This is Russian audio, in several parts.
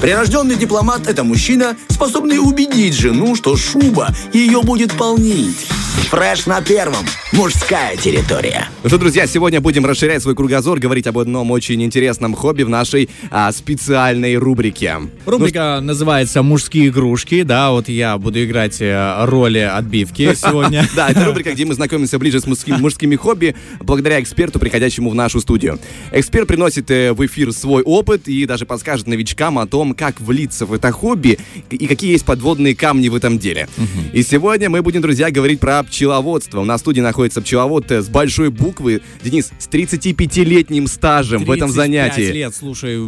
Прирожденный дипломат – это мужчина, способный убедить жену, что шуба ее будет полнить. Фреш на первом. Мужская территория. Ну что, друзья, сегодня будем расширять свой кругозор, говорить об одном очень интересном хобби в нашей а, специальной рубрике. Рубрика ну, называется «Мужские игрушки». Да, вот я буду играть э, роли отбивки сегодня. Да, это рубрика, где мы знакомимся ближе с мужскими хобби, благодаря эксперту, приходящему в нашу студию. Эксперт приносит э, в эфир свой опыт и даже подскажет новичкам о том, как влиться в это хобби и какие есть подводные камни в этом деле. И сегодня мы будем, друзья, говорить про пчеловодство. У нас в студии находится пчеловод с большой буквы. Денис, с 35-летним стажем в этом занятии. лет, слушай,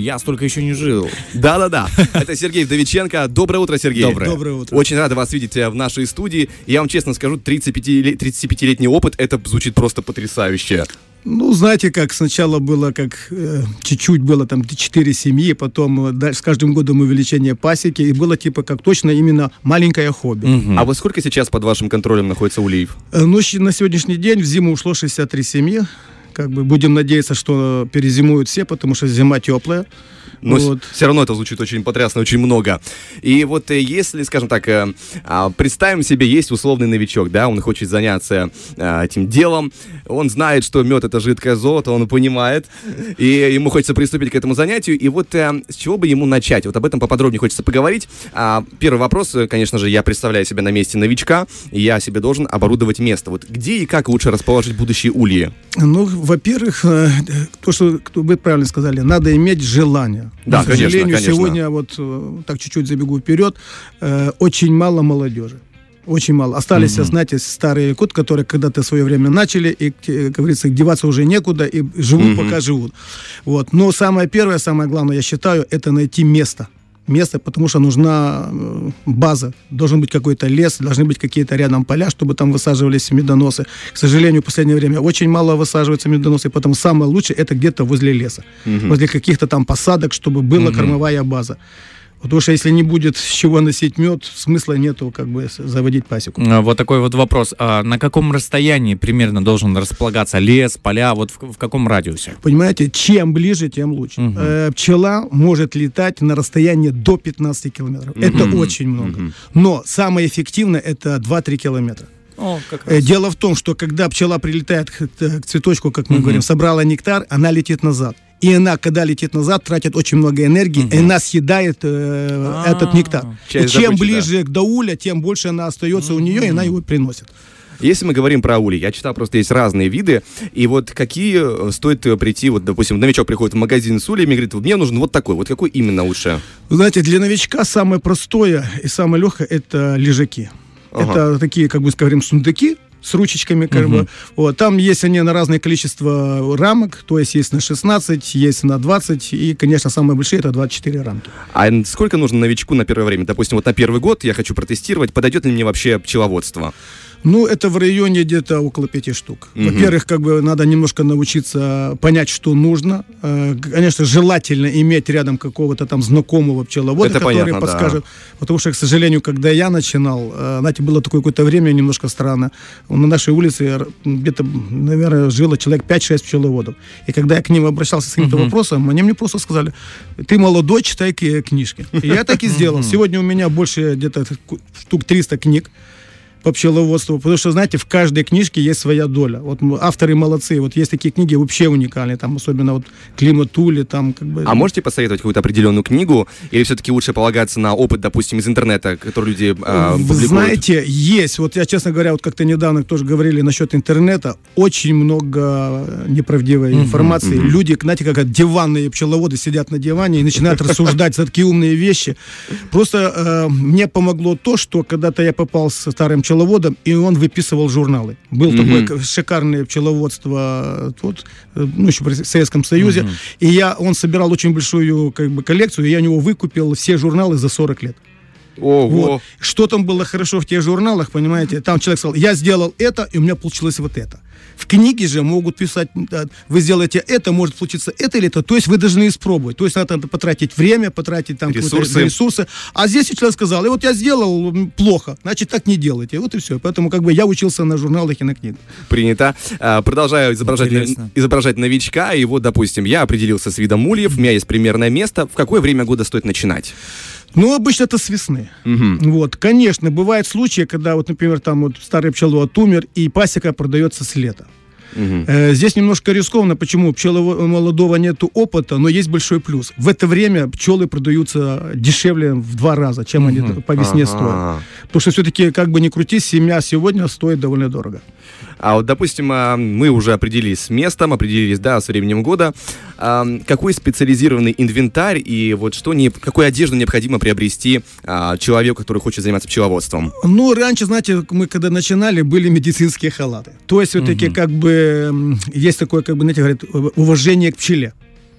я столько еще не жил. Да-да-да. Это Сергей Вдовиченко. Доброе утро, Сергей. Доброе. Доброе утро. Очень рада вас видеть э, в нашей студии. Я вам честно скажу, 35-летний опыт, это звучит просто потрясающе. Ну, знаете, как сначала было, как э, чуть-чуть было там 4 семьи, потом э, дальше, с каждым годом увеличение пасеки, и было типа как точно именно маленькое хобби. Угу. А вот сколько сейчас под вашим контролем находится улеев? Э, ну, на сегодняшний день в зиму ушло 63 семьи. Как бы будем надеяться, что перезимуют все, потому что зима теплая. Но вот. все равно это звучит очень потрясно, очень много. И вот э, если, скажем так, э, а, представим себе, есть условный новичок, да, он хочет заняться э, этим делом, он знает, что мед это жидкое золото, он понимает, и ему хочется приступить к этому занятию. И вот с чего бы ему начать? Вот об этом поподробнее хочется поговорить. А, первый вопрос, конечно же, я представляю себя на месте новичка, и я себе должен оборудовать место. Вот где и как лучше расположить будущие ульи? Ну, во-первых, то, что вы правильно сказали, надо иметь желание. Да, К сожалению, конечно. сегодня, вот э, так чуть-чуть забегу вперед, э, очень мало молодежи. Очень мало. Остались, mm знаете, старые кот, которые когда-то в свое время начали, и, как говорится, деваться уже некуда, и живут, mm пока живут. Вот. Но самое первое, самое главное, я считаю, это найти место место, потому что нужна э, база. Должен быть какой-то лес, должны быть какие-то рядом поля, чтобы там высаживались медоносы. К сожалению, в последнее время очень мало высаживаются медоносы, поэтому самое лучшее это где-то возле леса, угу. возле каких-то там посадок, чтобы была угу. кормовая база. Потому что если не будет с чего носить мед, смысла нету как бы заводить пасеку. А, вот такой вот вопрос. А на каком расстоянии примерно должен располагаться лес, поля? Вот в, в каком радиусе? Понимаете, чем ближе, тем лучше. Угу. Э, пчела может летать на расстоянии до 15 километров. Угу. Это очень много. Угу. Но самое эффективное это 2-3 километра. О, э, Дело в том, что когда пчела прилетает к, к цветочку, как мы угу. говорим, собрала нектар, она летит назад и она, когда летит назад, тратит очень много энергии, угу. и она съедает э, этот нектар. И чем ближе к дауля, тем больше она остается у нее, и она его приносит. Если мы говорим про ули, я читал, просто есть разные виды, и вот какие э, стоит прийти, вот, допустим, новичок приходит в магазин с ульями и говорит, мне нужен вот такой, вот какой именно лучше? Знаете, для новичка самое простое и самое легкое – это лежаки. Ага. Это такие, как бы скажем, сундуки, с ручечками, как угу. бы. Вот. Там есть они на разное количество рамок, то есть есть на 16, есть на 20, и, конечно, самые большие это 24 рамки. А сколько нужно новичку на первое время? Допустим, вот на первый год я хочу протестировать, подойдет ли мне вообще пчеловодство? Ну, это в районе где-то около пяти штук. Угу. Во-первых, как бы надо немножко научиться понять, что нужно. Э, конечно, желательно иметь рядом какого-то там знакомого пчеловода, это который понятно, подскажет. Да. Потому что, к сожалению, когда я начинал, э, знаете, было такое какое-то время немножко странно. На нашей улице где-то, наверное, жило человек 5-6 пчеловодов. И когда я к ним обращался с каким-то угу. вопросом, они мне просто сказали, ты молодой, читай книжки. И я так и сделал. Сегодня у меня больше где-то штук 300 книг по пчеловодству, потому что, знаете, в каждой книжке есть своя доля. Вот авторы молодцы, вот есть такие книги вообще уникальные, там особенно вот Климат Тули, там как бы... А можете посоветовать какую-то определенную книгу, или все-таки лучше полагаться на опыт, допустим, из интернета, который люди э, Вы знаете, есть, вот я, честно говоря, вот как-то недавно тоже говорили насчет интернета, очень много неправдивой информации. Люди, знаете, как диванные пчеловоды сидят на диване и начинают рассуждать за такие умные вещи. Просто э, мне помогло то, что когда-то я попал с старым пчеловодом пчеловодом, и он выписывал журналы. Был mm-hmm. такое шикарное пчеловодство тут, э, ну, еще в Советском Союзе. Mm-hmm. И я, он собирал очень большую как бы, коллекцию, и я у него выкупил все журналы за 40 лет. Ого. Вот. Что там было хорошо в тех журналах, понимаете? Там человек сказал, я сделал это, и у меня получилось вот это. В книге же могут писать, вы сделаете это, может получиться это или это. То есть вы должны испробовать. То есть надо потратить время, потратить там ресурсы. ресурсы. А здесь человек сказал, и вот я сделал плохо, значит так не делайте. Вот и все. Поэтому как бы я учился на журналах и на книгах. Принято. А, продолжаю изображать, изображать новичка. И вот, допустим, я определился с видом ульев, у меня есть примерное место. В какое время года стоит начинать? Ну, обычно это с весны. Угу. Вот, конечно, бывают случаи, когда, вот, например, там вот старый пчеловод умер, и пасека продается с лета. Угу. Здесь немножко рискованно. Почему? Пчелы молодого нету опыта, но есть большой плюс. В это время пчелы продаются дешевле в два раза, чем угу. они по весне ага. стоят. Потому что все-таки, как бы ни крути, семья сегодня стоит довольно дорого. А вот, допустим, а, мы уже определились с местом, определились, да, с временем года. А, какой специализированный инвентарь и вот что, не, какую одежду необходимо приобрести а, человеку, который хочет заниматься пчеловодством? Ну, раньше, знаете, мы когда начинали, были медицинские халаты. То есть все-таки угу. как бы есть такое, как бы, знаете, говорят, уважение к пчеле.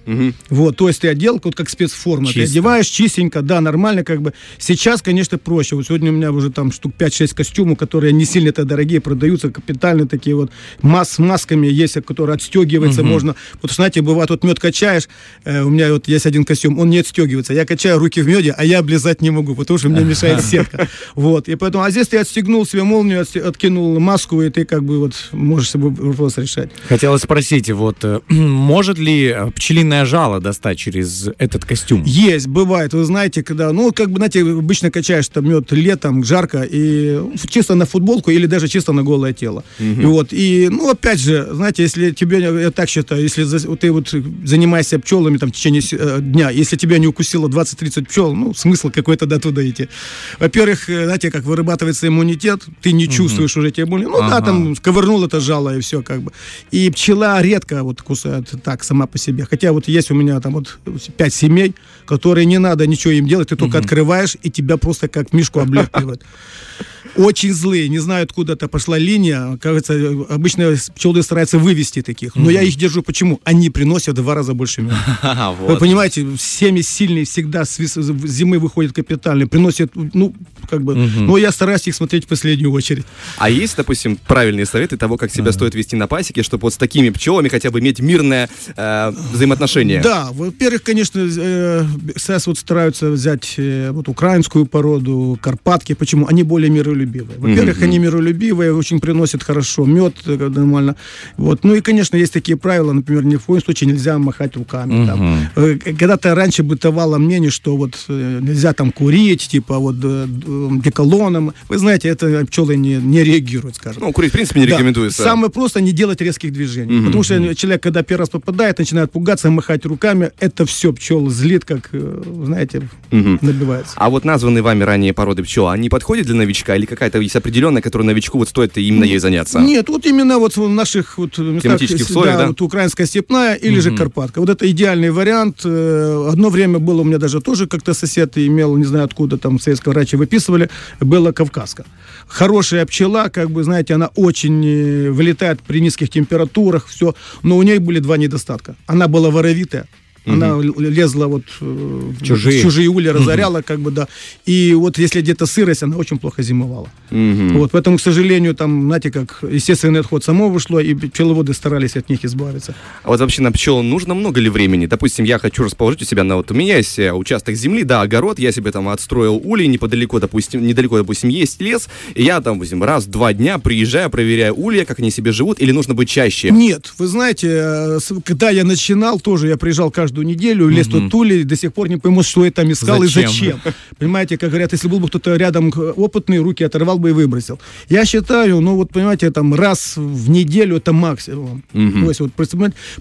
Угу. Вот, то есть ты одел вот как спецформа, Чисто. ты одеваешь чистенько, да, нормально как бы. Сейчас, конечно, проще. Вот сегодня у меня уже там штук 5-6 костюмов, которые не сильно-то дорогие, продаются, капитальные такие вот, мас с масками есть, которые отстегиваются угу. можно. Вот, знаете, бывает, вот мед качаешь, э, у меня вот есть один костюм, он не отстегивается. Я качаю руки в меде, а я облизать не могу, потому что мне мешает сетка. Вот, и поэтому, а здесь ты отстегнул себе молнию, откинул маску, и ты как бы вот можешь себе вопрос решать. Хотелось спросить, вот, э, может ли пчелиная специальное жало достать через этот костюм? Есть, бывает. Вы знаете, когда, ну, как бы, знаете, обычно качаешь там мед летом, жарко, и чисто на футболку или даже чисто на голое тело. Угу. И вот, и, ну, опять же, знаете, если тебе, я так считаю, если ты вот занимаешься пчелами там в течение э, дня, если тебя не укусило 20-30 пчел, ну, смысл какой-то до туда идти. Во-первых, э, знаете, как вырабатывается иммунитет, ты не чувствуешь угу. уже эти боли. Ну, ага. да, там ковырнул это жало и все, как бы. И пчела редко вот кусает так сама по себе. Хотя вот есть у меня там вот пять семей, которые не надо ничего им делать, ты только открываешь, и тебя просто как мишку облепливают очень злые, не знаю, откуда это пошла линия. Кажется, обычно пчелы стараются вывести таких. Но mm-hmm. я их держу. Почему? Они приносят в два раза больше меда. вот. Вы понимаете, семьи сильные всегда с зимы выходят капитальные, приносят, ну, как бы, mm-hmm. но я стараюсь их смотреть в последнюю очередь. А есть, допустим, правильные советы того, как себя mm-hmm. стоит вести на пасеке, чтобы вот с такими пчелами хотя бы иметь мирное э, взаимоотношение? Да, во-первых, конечно, э, сейчас вот стараются взять э, вот украинскую породу, карпатки. Почему? Они более миролюбивые. Во-первых, mm-hmm. они миролюбивые, очень приносят хорошо мед э, нормально. Вот. Ну и, конечно, есть такие правила, например, ни в коем случае нельзя махать руками. Mm-hmm. Там. Когда-то раньше бытовало мнение, что вот нельзя там курить, типа вот деколоном. Вы знаете, это пчелы не, не реагируют, скажем. Ну, курить, в принципе, не да. рекомендуется. Самое просто не делать резких движений. Mm-hmm. Потому что человек, когда первый раз попадает, начинает пугаться, махать руками, это все пчел злит, как, знаете, mm-hmm. набивается. А вот названные вами ранее породы пчел, они подходят для новичка или какая-то есть определенная, которая новичку вот стоит именно ей заняться? Нет, вот именно вот в наших вот местах, условиях, да, да? Вот украинская степная или угу. же Карпатка. Вот это идеальный вариант. Э, одно время было у меня даже тоже как-то сосед имел, не знаю откуда, там советского врача выписывали, была Кавказка. Хорошая пчела, как бы, знаете, она очень э, вылетает при низких температурах, все, но у нее были два недостатка. Она была Евровита воровитая, она лезла вот э, чужие, чужие ули, разоряла, как бы, да. И вот если где-то сырость, она очень плохо зимовала. Вот, поэтому, к сожалению, там, знаете, как естественный отход само вышло, и пчеловоды старались от них избавиться. А вот вообще на пчел нужно много ли времени? Допустим, я хочу расположить у себя на вот у меня есть э, участок земли, да, огород, я себе там отстроил улей, неподалеку, допустим, недалеко, допустим, есть лес, и я там, допустим, раз в два дня приезжаю, проверяю улья, как они себе живут, или нужно быть чаще? Нет, вы знаете, э, когда я начинал, тоже я приезжал каждую каждую неделю, лез угу. тули, до сих пор не пойму, что я там искал зачем? и зачем. Понимаете, как говорят, если был бы кто-то рядом опытный, руки оторвал бы и выбросил. Я считаю, ну вот, понимаете, там раз в неделю это максимум. Угу. То есть, вот,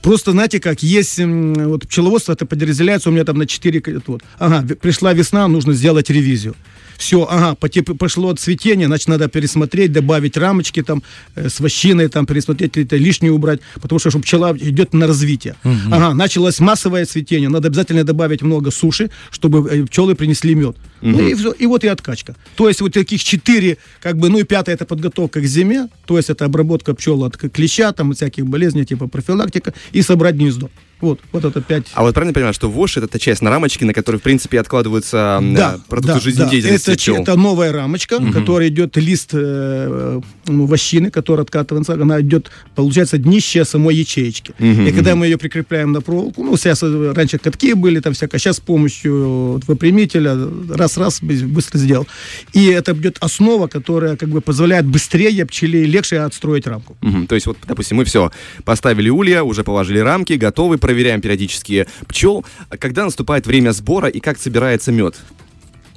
просто, знаете, как есть вот пчеловодство, это подразделяется у меня там на 4, вот, ага, пришла весна, нужно сделать ревизию все, ага, пошло цветение, значит, надо пересмотреть, добавить рамочки там э, с вощиной, там, пересмотреть, это лишнее убрать, потому что, чтобы пчела идет на развитие. Угу. Ага, началось массовое цветение, надо обязательно добавить много суши, чтобы э, пчелы принесли мед. Угу. Ну и, все, и вот и откачка. То есть вот таких четыре, как бы, ну и пятое это подготовка к зиме, то есть это обработка пчел от клеща, там, всяких болезней, типа профилактика, и собрать гнездо. Вот, вот это 5. А вот правильно понимаю, что ВОШ это та часть на рамочке, на которой, в принципе, откладываются да, продукты да, жизнедеятельности да. Это, это новая рамочка, угу. которая идет лист э, ну, вощины, которая откатывается, она идет, получается, днище самой ячеечки. Угу, и когда мы ее прикрепляем на проволоку, ну, сейчас э, раньше катки были, там всякое, сейчас с помощью выпрямителя раз-раз быстро сделал. И это идет основа, которая как бы позволяет быстрее пчеле легче отстроить рамку. Угу. То есть вот, допустим, мы все поставили улья, уже положили рамки, готовы проверяем периодически пчел. Когда наступает время сбора и как собирается мед?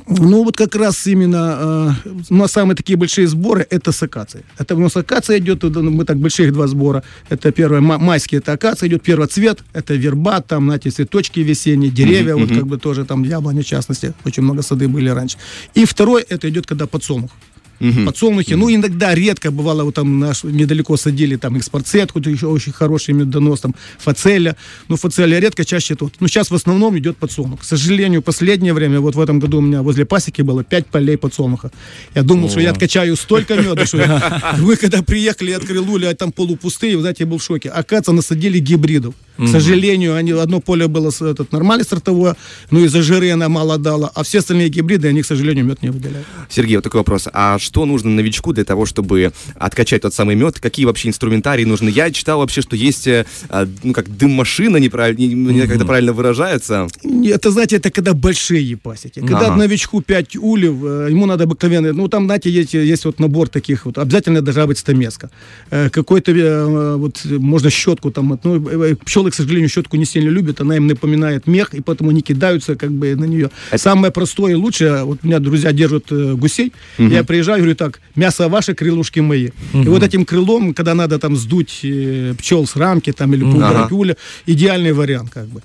Ну, вот как раз именно э, ну, самые такие большие сборы – это с акацией. Это у нас акация идет, мы так больших два сбора. Это первое, майский, это акация идет, первый цвет, это верба, там, знаете, цветочки весенние, деревья, mm-hmm. вот как бы тоже там яблони, в частности, очень много сады были раньше. И второй, это идет, когда подсолнух угу. подсолнухи. Угу. Ну, иногда, редко бывало, вот там наш, недалеко садили там экспорцет, хоть еще очень хороший медонос, там фацеля. Ну, фацеля редко, чаще тут. Ну, сейчас в основном идет подсолнух. К сожалению, последнее время, вот в этом году у меня возле пасеки было 5 полей подсолнуха. Я думал, О. что я откачаю столько меда, что вы когда приехали, открыл ули, а там полупустые, вы знаете, я был в шоке. Оказывается, насадили гибридов. К сожалению, они, одно поле было этот, нормальное сортовое, но из-за жиры она мало дала, а все остальные гибриды, они, к сожалению, мед не выделяют. Сергей, вот такой вопрос. А что нужно новичку для того, чтобы откачать тот самый мед? Какие вообще инструментарии нужны? Я читал вообще, что есть, э, а, ну, как дым-машина, неправильно, не, как это правильно выражается. Это, знаете, это когда большие пасеки. Когда ага. новичку 5 ульев, э, ему надо обыкновенно, ну, там, знаете, есть, есть вот набор таких вот, обязательно должна быть стамеска. Э, какой-то, вот, можно щетку там, ну, пчелы, к сожалению, щетку не сильно любят, она им напоминает мех, и поэтому они кидаются как бы на нее. Это... Самое простое и лучшее, вот у меня друзья держат гусей, угу. я приезжаю, говорю так, мясо ваше, крылушки мои. Угу. И вот этим крылом, когда надо там сдуть э, пчел с рамки там или пуля, ага. идеальный вариант как бы.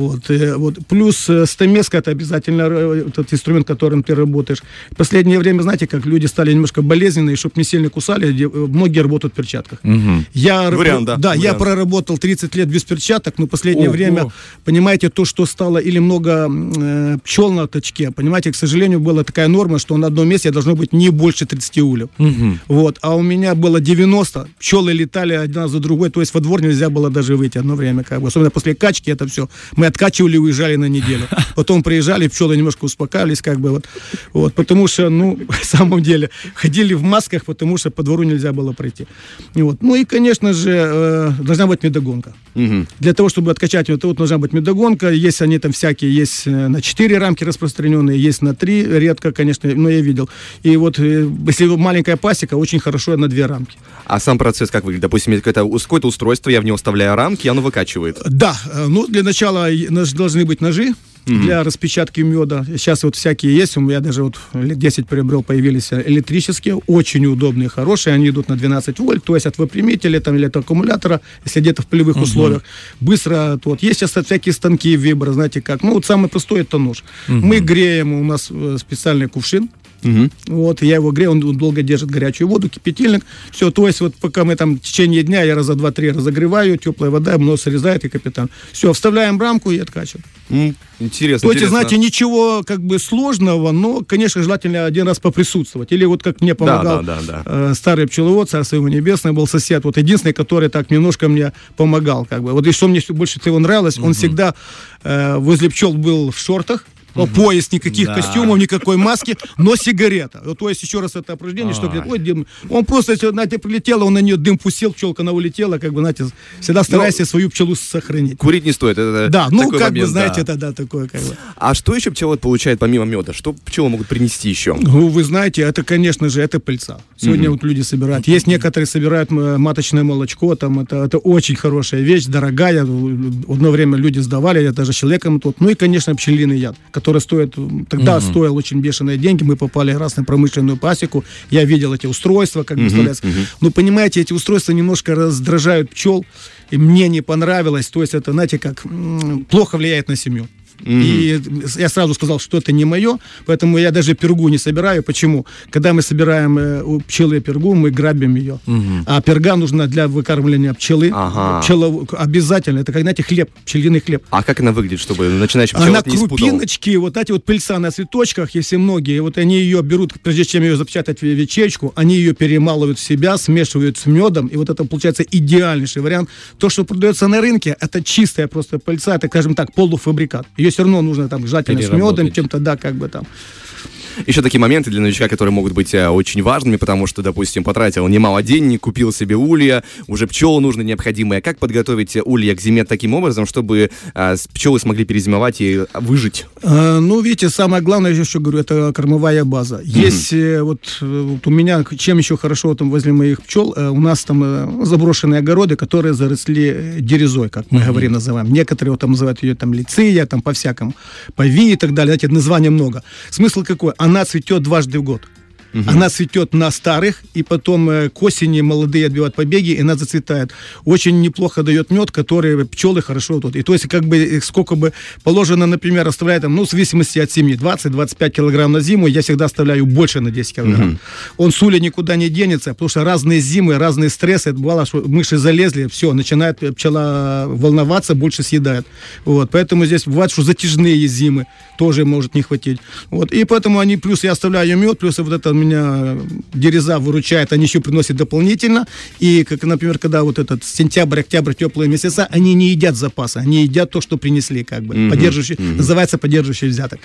Вот, э, вот. Плюс э, стамеска это обязательно э, этот инструмент, которым ты работаешь. В последнее время, знаете, как люди стали немножко болезненные, чтобы не сильно кусали, многие работают в перчатках. Угу. Я, Вариант, да. Да, Вариант. я проработал 30 лет без перчаток, но в последнее о, время, о. понимаете, то, что стало или много э, пчел на точке, понимаете, к сожалению, была такая норма, что на одном месте должно быть не больше 30 ульев. Угу. Вот, а у меня было 90, пчелы летали одна за другой, то есть во двор нельзя было даже выйти одно время, как бы, особенно после качки это все. Мы откачивали, уезжали на неделю. Потом приезжали, пчелы немножко успокаивались, как бы вот. вот потому что, ну, в самом деле, ходили в масках, потому что по двору нельзя было пройти. Вот. Ну и, конечно же, э, должна быть медогонка. Угу. Для того, чтобы откачать, это вот должна быть медогонка. Есть они там всякие, есть э, на 4 рамки распространенные, есть на 3, редко, конечно, но я видел. И вот, э, если маленькая пасека, очень хорошо на 2 рамки. А сам процесс как выглядит? Допустим, какое-то, какое-то устройство, я в него вставляю рамки, оно выкачивает. Да, ну, для начала должны быть ножи, mm-hmm. для распечатки меда. Сейчас вот всякие есть, у меня даже вот лет 10 приобрел, появились электрические, очень удобные, хорошие, они идут на 12 вольт, то есть от выпрямителя там, или от аккумулятора, если где-то в полевых mm-hmm. условиях. Быстро, вот, есть сейчас всякие станки вибро, знаете как, ну вот самый простой это нож. Mm-hmm. Мы греем, у нас э, специальный кувшин, Угу. Вот, я его грею, он долго держит горячую воду, кипятильник. Все, то есть вот пока мы там в течение дня, я раза два-три разогреваю, теплая вода, нос срезает и капитан. Все, вставляем рамку и откачиваем. Mm, интересно. То есть, знаете, ничего как бы сложного, но, конечно, желательно один раз поприсутствовать. Или вот как мне помогал да, да, да, да. Э, старый пчеловод, царство его небесное, был сосед, вот единственный, который так немножко мне помогал. Как бы. Вот и что мне больше всего нравилось, угу. он всегда э, возле пчел был в шортах, угу. пояс, никаких да. костюмов, никакой маски, но сигарета. Вот, то есть еще раз это упражнение, что ой, дым. Он просто, если, знаете, прилетело, он на нее дым пустил, пчелка она улетела, как бы, знаете, всегда старайся но свою пчелу сохранить. Курить не стоит. Это да, ну, как момент, бы, знаете, да. это да, такое, как бы. А что еще пчеловод получает помимо меда? Что пчелы могут принести еще? Ну, вы знаете, это, конечно же, это пыльца. Сегодня угу. вот люди собирают. Есть некоторые собирают маточное молочко, там, это, это очень хорошая вещь, дорогая. Одно время люди сдавали, я даже человеком тут. Ну и, конечно, пчелиный яд, который стоит тогда угу. стоил очень бешеные деньги. Мы попали раз на промышленную пасеку. Я видел эти устройства, как угу, бы угу. Но понимаете, эти устройства немножко раздражают пчел. И мне не понравилось. То есть это, знаете, как плохо влияет на семью. Mm-hmm. И я сразу сказал, что это не мое, поэтому я даже пергу не собираю. Почему? Когда мы собираем э, у пчелы пергу, мы грабим ее. Mm-hmm. А перга нужна для выкармливания пчелы. Ага. Пчела обязательно. Это, как, знаете, хлеб, пчелиный хлеб. А как она выглядит, чтобы начинающий пчеловод она не крупиночки, вот эти вот пыльца на цветочках, если многие, вот они ее берут, прежде чем ее запечатать в ячейку, они ее перемалывают в себя, смешивают с медом, и вот это получается идеальнейший вариант. То, что продается на рынке, это чистая просто пыльца, это, скажем так, полуфабрикат. Ее все равно нужно там желательно с медом, чем-то, да, как бы там еще такие моменты для новичка, которые могут быть э, очень важными, потому что, допустим, потратил немало денег, купил себе улья, уже пчелы нужно необходимое. Как подготовить улья к зиме таким образом, чтобы а, пчелы смогли перезимовать и выжить? А, ну, видите, самое главное, я еще говорю, это кормовая база. Есть э, вот, вот у меня, чем еще хорошо там возле моих пчел, у нас там заброшенные огороды, которые заросли дерезой, как мы mm-hmm. говорим, называем. Некоторые вот, там называют ее там лицея, там по-всякому, пови и так далее. Знаете, названий много. Смысл какой? Она цветет дважды в год. Угу. Она цветет на старых, и потом э, к осени молодые отбивают побеги, и она зацветает. Очень неплохо дает мед, который пчелы хорошо тут. И то есть, как бы, сколько бы положено, например, оставляет, там, ну, в зависимости от семьи, 20-25 килограмм на зиму, я всегда оставляю больше на 10 килограмм. Угу. Он с уля никуда не денется, потому что разные зимы, разные стрессы, бывало, что мыши залезли, все, начинает пчела волноваться, больше съедает. Вот, поэтому здесь бывает, что затяжные зимы тоже может не хватить. Вот, и поэтому они, плюс я оставляю мед, плюс вот это меня дереза выручает, они еще приносят дополнительно. И, как, например, когда вот этот сентябрь, октябрь, теплые месяца, они не едят запасы, они едят то, что принесли, как бы, mm-hmm. поддерживающий, mm-hmm. называется поддерживающий взяток.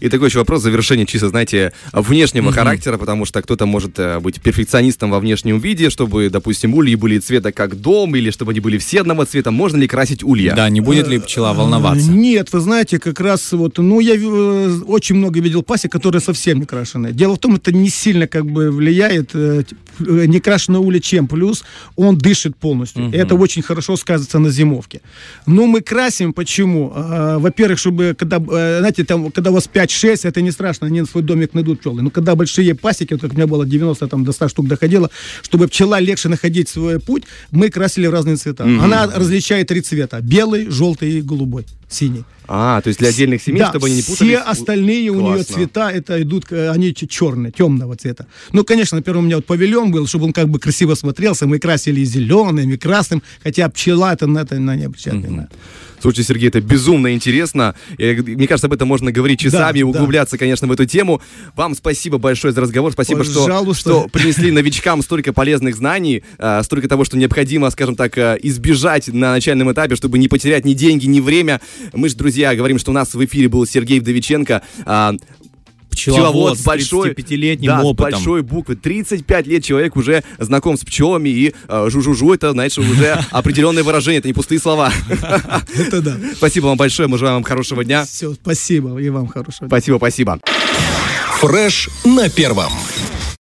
И такой еще вопрос завершения чисто, знаете, внешнего mm-hmm. характера, потому что кто-то может э, быть перфекционистом во внешнем виде, чтобы, допустим, ульи были цвета как дом, или чтобы они были все одного цвета. Можно ли красить улья? Да, не будет ли пчела волноваться? Нет, вы знаете, как раз вот, ну, я э, очень много видел пасек, которые совсем не крашеные. Дело в том, это не сильно как бы влияет. Э, не крашеная уля чем? Плюс он дышит полностью. Угу. Это очень хорошо сказывается на зимовке. Но мы красим почему? А, во-первых, чтобы когда, э, знаете, там, когда у вас 5-6, это не страшно, они на свой домик найдут пчелы. Но когда большие пасеки, вот как у меня было 90 там, до 100 штук доходило, чтобы пчела легче находить свой путь, мы красили в разные цвета. Угу. Она различает три цвета. Белый, желтый и голубой, синий. А, то есть для отдельных семей, да, чтобы они не путались? все остальные Классно. у нее цвета, это идут, они черные, темного цвета. Ну, конечно, например, у меня вот павильон был, чтобы он как бы красиво смотрелся, мы красили зеленым, и красным, хотя пчела это на это на не обращает mm-hmm. Слушайте, Сергей, это безумно интересно. И, мне кажется, об этом можно говорить часами, да, углубляться, да. конечно, в эту тему. Вам спасибо большое за разговор. Спасибо, что, что принесли новичкам столько полезных знаний, а, столько того, что необходимо, скажем так, а, избежать на начальном этапе, чтобы не потерять ни деньги, ни время. Мы же, друзья, говорим, что у нас в эфире был Сергей Вдовиченко, а, пчеловод, с большой, 35-летним да, опытом. с большой буквы. 35 лет человек уже знаком с пчелами, и э, жу-жу-жу, это, знаешь, уже определенное выражение, это не пустые слова. Это да. Спасибо вам большое, мы желаем вам хорошего дня. Все, спасибо, и вам хорошего дня. Спасибо, спасибо. Фреш на первом.